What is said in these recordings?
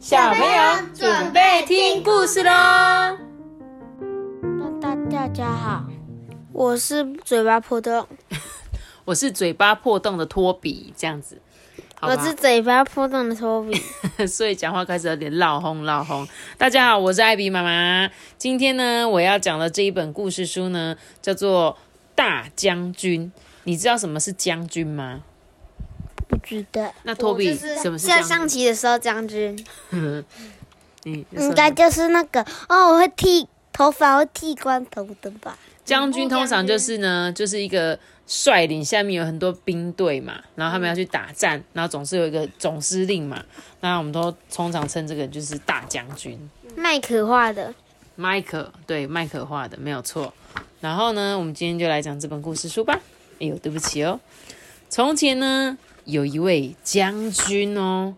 小朋友准备听故事喽！大大家好，我是嘴巴破洞，我是嘴巴破洞的托比，这样子。我是嘴巴破洞的托比，所以讲话开始有点闹哄闹哄。大家好，我是艾比妈妈。今天呢，我要讲的这一本故事书呢，叫做《大将军》。你知道什么是将军吗？不知道。那托比什么是下象棋的时候将军？嗯，应该就是那个哦，我会剃头发，会剃光头的吧？将军通常就是呢，就是一个率领下面有很多兵队嘛，然后他们要去打战，然后总是有一个总司令嘛，那我们都通常称这个就是大将军。麦克画的，麦克对麦克画的没有错。然后呢，我们今天就来讲这本故事书吧。哎呦，对不起哦。从前呢，有一位将军哦，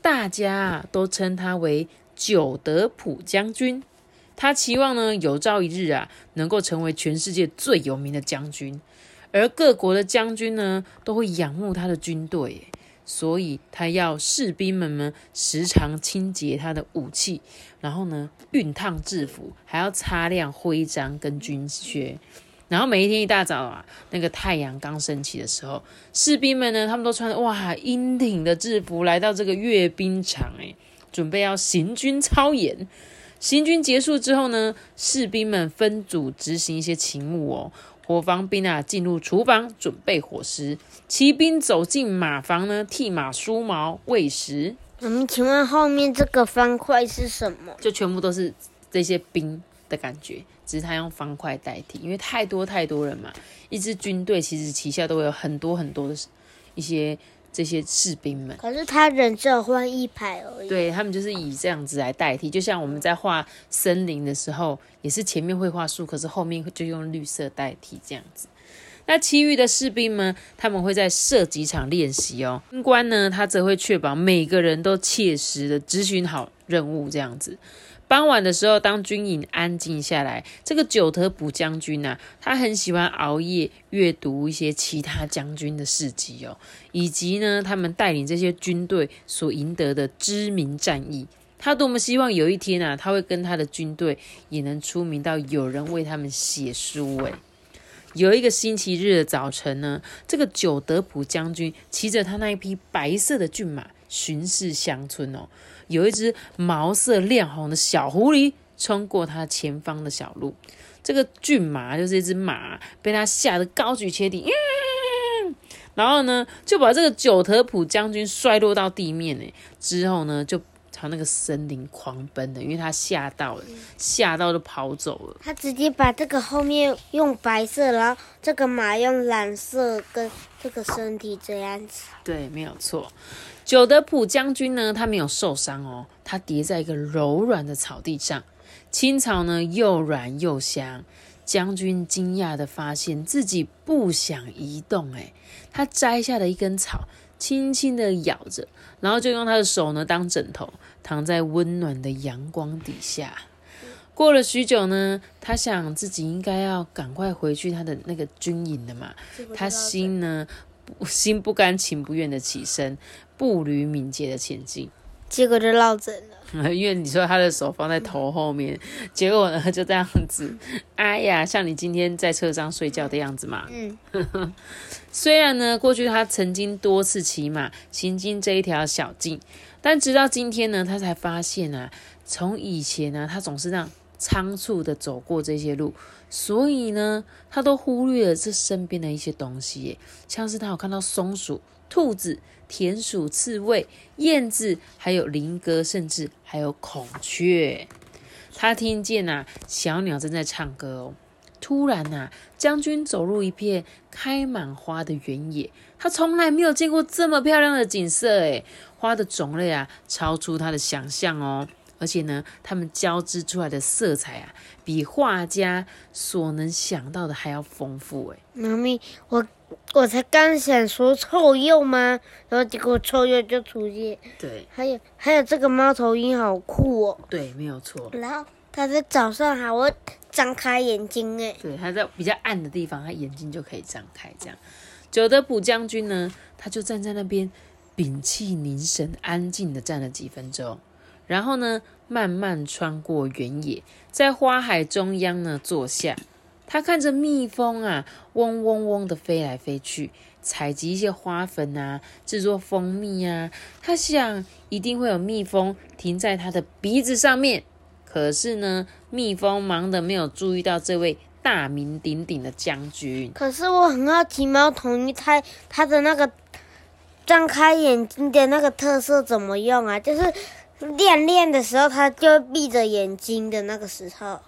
大家都称他为久德普将军。他期望呢，有朝一日啊，能够成为全世界最有名的将军。而各国的将军呢，都会仰慕他的军队，所以他要士兵们呢时常清洁他的武器，然后呢，熨烫制服，还要擦亮徽章跟军靴。然后每一天一大早啊，那个太阳刚升起的时候，士兵们呢，他们都穿着哇英挺的制服来到这个阅兵场，哎，准备要行军操演。行军结束之后呢，士兵们分组执行一些勤务哦。伙房兵啊，进入厨房准备伙食；骑兵走进马房呢，替马梳毛喂食。我们请问后面这个方块是什么？就全部都是这些兵的感觉。只是他用方块代替，因为太多太多人嘛。一支军队其实旗下都会有很多很多的一些这些士兵们。可是他人只有换一排而已。对他们就是以这样子来代替，就像我们在画森林的时候，也是前面会画树，可是后面就用绿色代替这样子。那其余的士兵们，他们会在射击场练习哦。军官呢，他则会确保每个人都切实的执行好任务这样子。傍晚的时候，当军营安静下来，这个九德普将军呐，他很喜欢熬夜阅读一些其他将军的事迹哦，以及呢，他们带领这些军队所赢得的知名战役。他多么希望有一天啊，他会跟他的军队也能出名到有人为他们写书诶。有一个星期日的早晨呢，这个九德普将军骑着他那一匹白色的骏马巡视乡村哦。有一只毛色亮红的小狐狸冲过他前方的小路，这个骏马就是一只马，被他吓得高举前蹄，然后呢就把这个九德普将军摔落到地面呢。之后呢就朝那个森林狂奔的，因为他吓到了，吓到就跑走了。他直接把这个后面用白色，然后这个马用蓝色跟这个身体这样子。对，没有错。九德普将军呢，他没有受伤哦，他叠在一个柔软的草地上，青草呢又软又香。将军惊讶的发现自己不想移动，哎，他摘下了一根草，轻轻的咬着，然后就用他的手呢当枕头，躺在温暖的阳光底下。过了许久呢，他想自己应该要赶快回去他的那个军营的嘛，他心呢。心不甘情不愿的起身，步履敏捷的前进，结果就落枕了。因为你说他的手放在头后面，结果呢就这样子。哎呀，像你今天在车上睡觉的样子嘛。嗯。虽然呢，过去他曾经多次骑马行经这一条小径，但直到今天呢，他才发现啊，从以前呢，他总是让。仓促的走过这些路，所以呢，他都忽略了这身边的一些东西，像是他有看到松鼠、兔子、田鼠、刺猬、燕子，还有林鸽，甚至还有孔雀。他听见呐，小鸟正在唱歌哦。突然呐，将军走入一片开满花的原野，他从来没有见过这么漂亮的景色，诶，花的种类啊，超出他的想象哦。而且呢，他们交织出来的色彩啊，比画家所能想到的还要丰富哎。妈咪，我我才刚想说臭鼬吗？然后结果臭鼬就出现。对，还有还有这个猫头鹰好酷哦。对，没有错。然后它在早上还会张开眼睛哎。对，它在比较暗的地方，它眼睛就可以张开。这样，久德普将军呢，他就站在那边，屏气凝神，安静的站了几分钟。然后呢，慢慢穿过原野，在花海中央呢坐下。他看着蜜蜂啊，嗡嗡嗡的飞来飞去，采集一些花粉啊，制作蜂蜜啊。他想，一定会有蜜蜂停在他的鼻子上面。可是呢，蜜蜂忙的没有注意到这位大名鼎鼎的将军。可是我很好奇，猫头鹰它它的那个张开眼睛的那个特色怎么用啊？就是亮亮的时候，它就闭着眼睛的那个时候。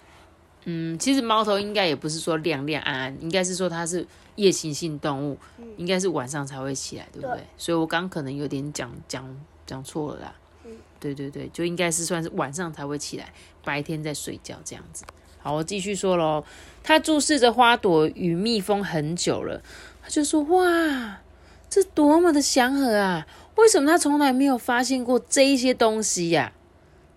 嗯，其实猫头应该也不是说亮亮暗暗，应该是说它是夜行性动物，应该是晚上才会起来，对不对？所以我刚可能有点讲讲讲错了啦。嗯，对对对，就应该是算是晚上才会起来，白天在睡觉这样子。好，我继续说喽。它注视着花朵与蜜蜂很久了，他就说：“哇，这多么的祥和啊！为什么他从来没有发现过这一些东西呀？”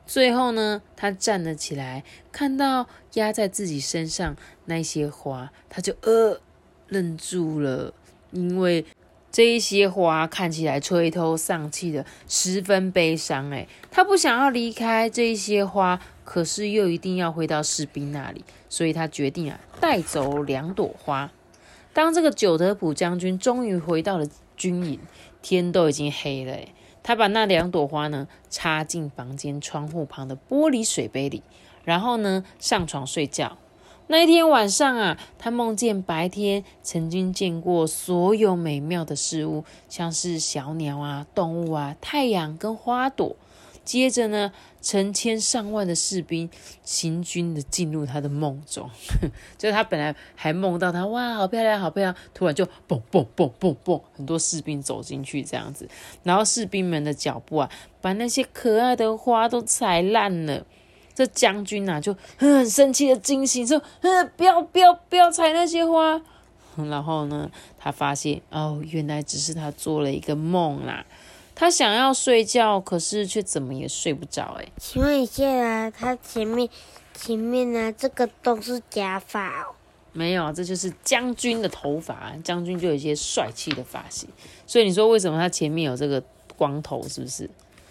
最后呢，他站了起来，看到压在自己身上那些花，他就呃愣住了，因为这一些花看起来垂头丧气的，十分悲伤。哎，他不想要离开这一些花，可是又一定要回到士兵那里，所以他决定啊，带走两朵花。当这个久德普将军终于回到了军营，天都已经黑了。他把那两朵花呢插进房间窗户旁的玻璃水杯里，然后呢上床睡觉。那一天晚上啊，他梦见白天曾经见过所有美妙的事物，像是小鸟啊、动物啊、太阳跟花朵。接着呢，成千上万的士兵行军的进入他的梦中，就是他本来还梦到他哇，好漂亮，好漂亮，突然就嘣嘣嘣嘣嘣，很多士兵走进去这样子，然后士兵们的脚步啊，把那些可爱的花都踩烂了。这将军呐，就很生气的惊醒说：“呃，不要不要不要踩那些花。”然后呢，他发现哦，原来只是他做了一个梦啦。他想要睡觉，可是却怎么也睡不着。哎，请问一下啊，他前面前面呢？这个都是假发哦。没有，这就是将军的头发。将军就有一些帅气的发型，所以你说为什么他前面有这个光头？是不是？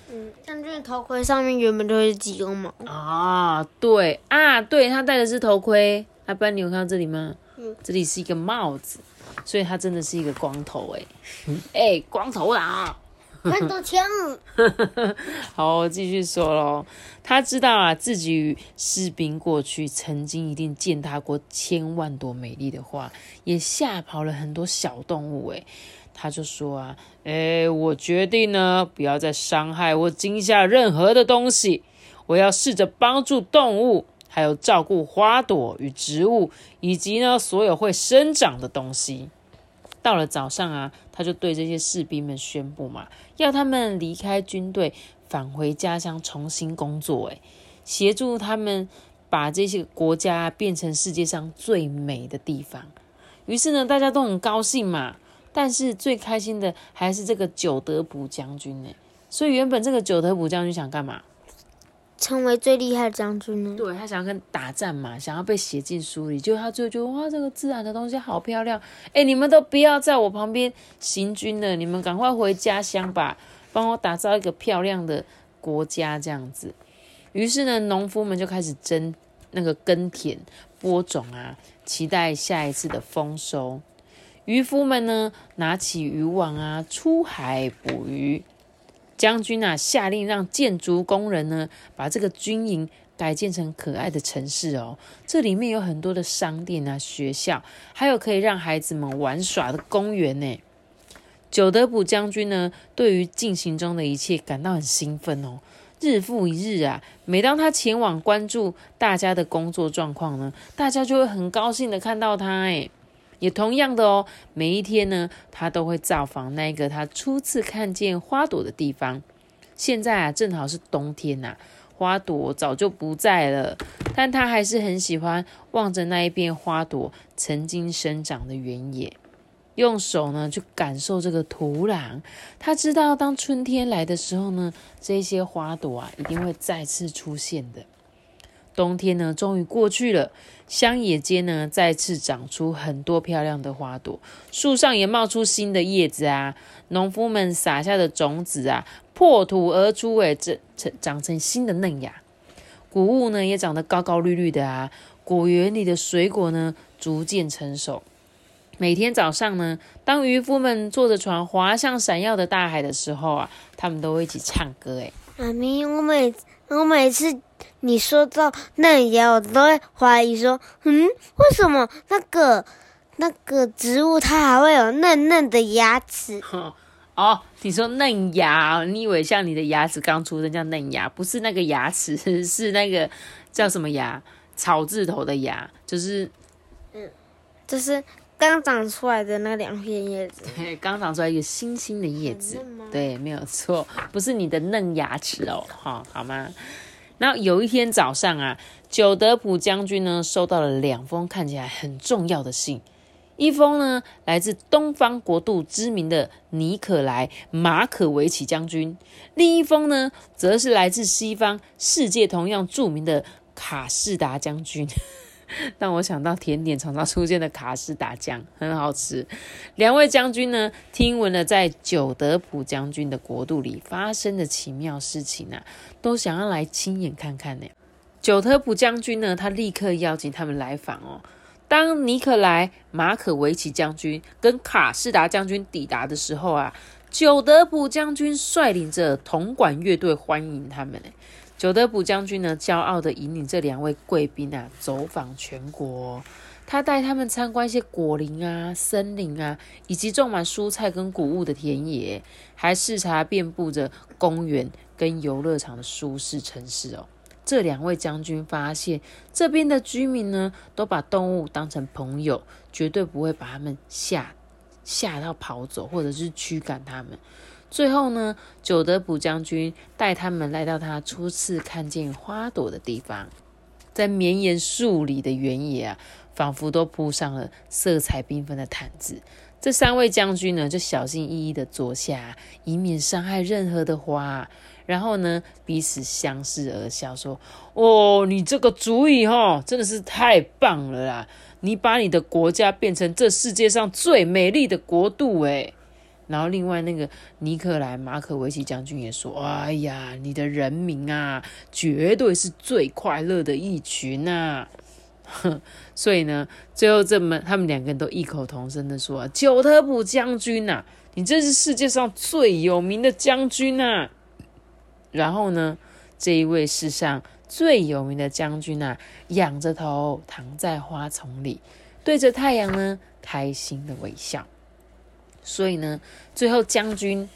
嗯，将军的头盔上面原本都是鸡绒毛啊。对啊，对他戴的是头盔。阿班，你有看到这里吗？嗯，这里是一个帽子，所以他真的是一个光头。哎，哎，光头啊！很多枪。好，我继续说喽。他知道啊，自己与士兵过去曾经一定践踏过千万朵美丽的花，也吓跑了很多小动物。诶，他就说啊，诶，我决定呢，不要再伤害或惊吓任何的东西。我要试着帮助动物，还有照顾花朵与植物，以及呢，所有会生长的东西。到了早上啊，他就对这些士兵们宣布嘛，要他们离开军队，返回家乡重新工作，诶，协助他们把这些国家变成世界上最美的地方。于是呢，大家都很高兴嘛。但是最开心的还是这个久德普将军呢。所以原本这个久德普将军想干嘛？成为最厉害的将军呢？对他想要跟打战嘛，想要被写进书里。就他最后觉得哇，这个自然的东西好漂亮。哎，你们都不要在我旁边行军了，你们赶快回家乡吧，帮我打造一个漂亮的国家这样子。于是呢，农夫们就开始争那个耕田、播种啊，期待下一次的丰收。渔夫们呢，拿起渔网啊，出海捕鱼。将军啊，下令让建筑工人呢，把这个军营改建成可爱的城市哦。这里面有很多的商店啊、学校，还有可以让孩子们玩耍的公园呢。久德普将军呢，对于进行中的一切感到很兴奋哦。日复一日啊，每当他前往关注大家的工作状况呢，大家就会很高兴的看到他哎。也同样的哦，每一天呢，他都会造访那个他初次看见花朵的地方。现在啊，正好是冬天呐，花朵早就不在了，但他还是很喜欢望着那一片花朵曾经生长的原野，用手呢去感受这个土壤。他知道，当春天来的时候呢，这些花朵啊，一定会再次出现的。冬天呢终于过去了，乡野间呢再次长出很多漂亮的花朵，树上也冒出新的叶子啊。农夫们撒下的种子啊，破土而出，诶，这成长成新的嫩芽。谷物呢也长得高高绿绿的啊，果园里的水果呢逐渐成熟。每天早上呢，当渔夫们坐着船划向闪耀的大海的时候啊，他们都会一起唱歌。诶，妈咪，我每我每次你说到嫩芽，我都会怀疑说，嗯，为什么那个那个植物它还会有嫩嫩的牙齿？哦，你说嫩芽，你以为像你的牙齿刚出生叫嫩芽？不是那个牙齿，是那个叫什么牙？草字头的牙，就是嗯，就是刚长出来的那两片叶子。对，刚长出来一个新新的叶子。对，没有错，不是你的嫩牙齿哦，哈，好吗？那有一天早上啊，久德普将军呢收到了两封看起来很重要的信。一封呢，来自东方国度知名的尼可莱马可维奇将军；另一封呢，则是来自西方世界同样著名的卡士达将军。让我想到甜点常常出现的卡士达酱，很好吃。两位将军呢，听闻了在久德普将军的国度里发生的奇妙事情啊，都想要来亲眼看看呢。久德普将军呢，他立刻邀请他们来访哦。当尼克莱马可维奇将军跟卡士达将军抵达的时候啊，久德普将军率领着铜管乐队欢迎他们。久德普将军呢，骄傲的引领这两位贵宾啊，走访全国。他带他们参观一些果林啊、森林啊，以及种满蔬菜跟谷物的田野，还视察遍布着公园跟游乐场的舒适城市哦。这两位将军发现，这边的居民呢，都把动物当成朋友，绝对不会把他们吓吓到跑走，或者是驱赶他们。最后呢，久德普将军带他们来到他初次看见花朵的地方，在绵延数里的原野啊，仿佛都铺上了色彩缤纷的毯子。这三位将军呢，就小心翼翼的坐下，以免伤害任何的花。然后呢，彼此相视而笑，说：“哦，你这个主意哈，真的是太棒了啦！你把你的国家变成这世界上最美丽的国度，诶。然后另外那个尼克莱马可维奇将军也说：“哎呀，你的人民啊，绝对是最快乐的一群呐！”哼，所以呢，最后这么他们两个人都异口同声的说：“九特普将军呐，你真是世界上最有名的将军呐！”然后呢，这一位世上最有名的将军啊，仰着头躺在花丛里，对着太阳呢，开心的微笑。所以呢，最后将军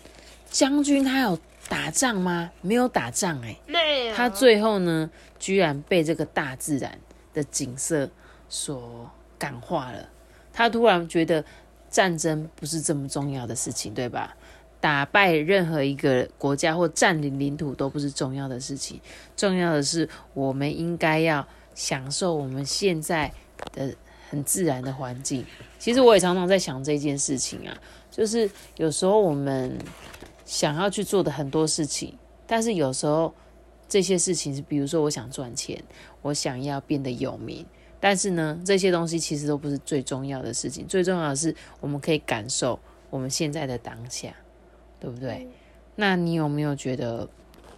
将军他有打仗吗？没有打仗哎，没有。他最后呢，居然被这个大自然的景色所感化了。他突然觉得战争不是这么重要的事情，对吧？打败任何一个国家或占领领土都不是重要的事情，重要的是我们应该要享受我们现在的很自然的环境。其实我也常常在想这件事情啊，就是有时候我们想要去做的很多事情，但是有时候这些事情是，比如说我想赚钱，我想要变得有名，但是呢，这些东西其实都不是最重要的事情，最重要的是我们可以感受我们现在的当下。对不对？那你有没有觉得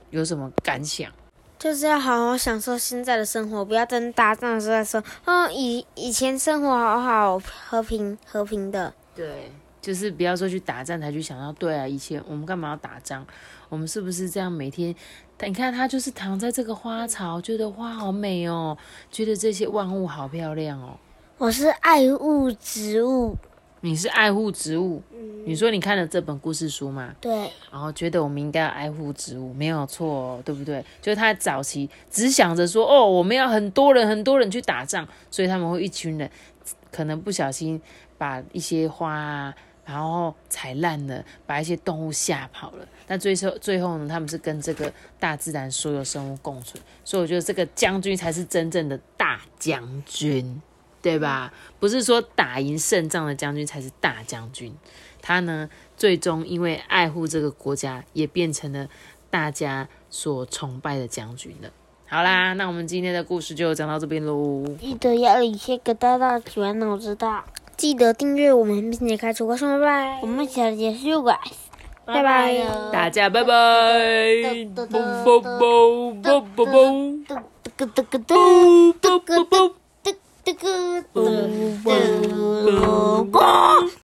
有什么感想？就是要好好享受现在的生活，不要等打仗的时候再说，哦，以以前生活好好和平和平的。对，就是不要说去打仗才去想到，对啊，以前我们干嘛要打仗？我们是不是这样每天？你看他就是躺在这个花草，觉得花好美哦，觉得这些万物好漂亮哦。我是爱护植物。你是爱护植物，嗯你说你看了这本故事书吗？对，然后觉得我们应该要爱护植物，没有错，对不对？就是他早期只想着说，哦，我们要很多人，很多人去打仗，所以他们会一群人可能不小心把一些花啊，然后踩烂了，把一些动物吓跑了。但最后最后呢，他们是跟这个大自然所有生物共存，所以我觉得这个将军才是真正的大将军。对吧？不是说打赢胜仗的将军才是大将军，他呢，最终因为爱护这个国家，也变成了大家所崇拜的将军了。好啦，那我们今天的故事就讲到这边喽。记得要一些个大大喜欢脑知道，记得订阅我们，并且开出歌声，拜拜。我们下节续拜拜拜，大家拜拜。嘣嘣嘣嘣嘣嘣，嘟咕嘟咕嘟，嘟咕嘟，嘟嘟咕嘟，嘟咕。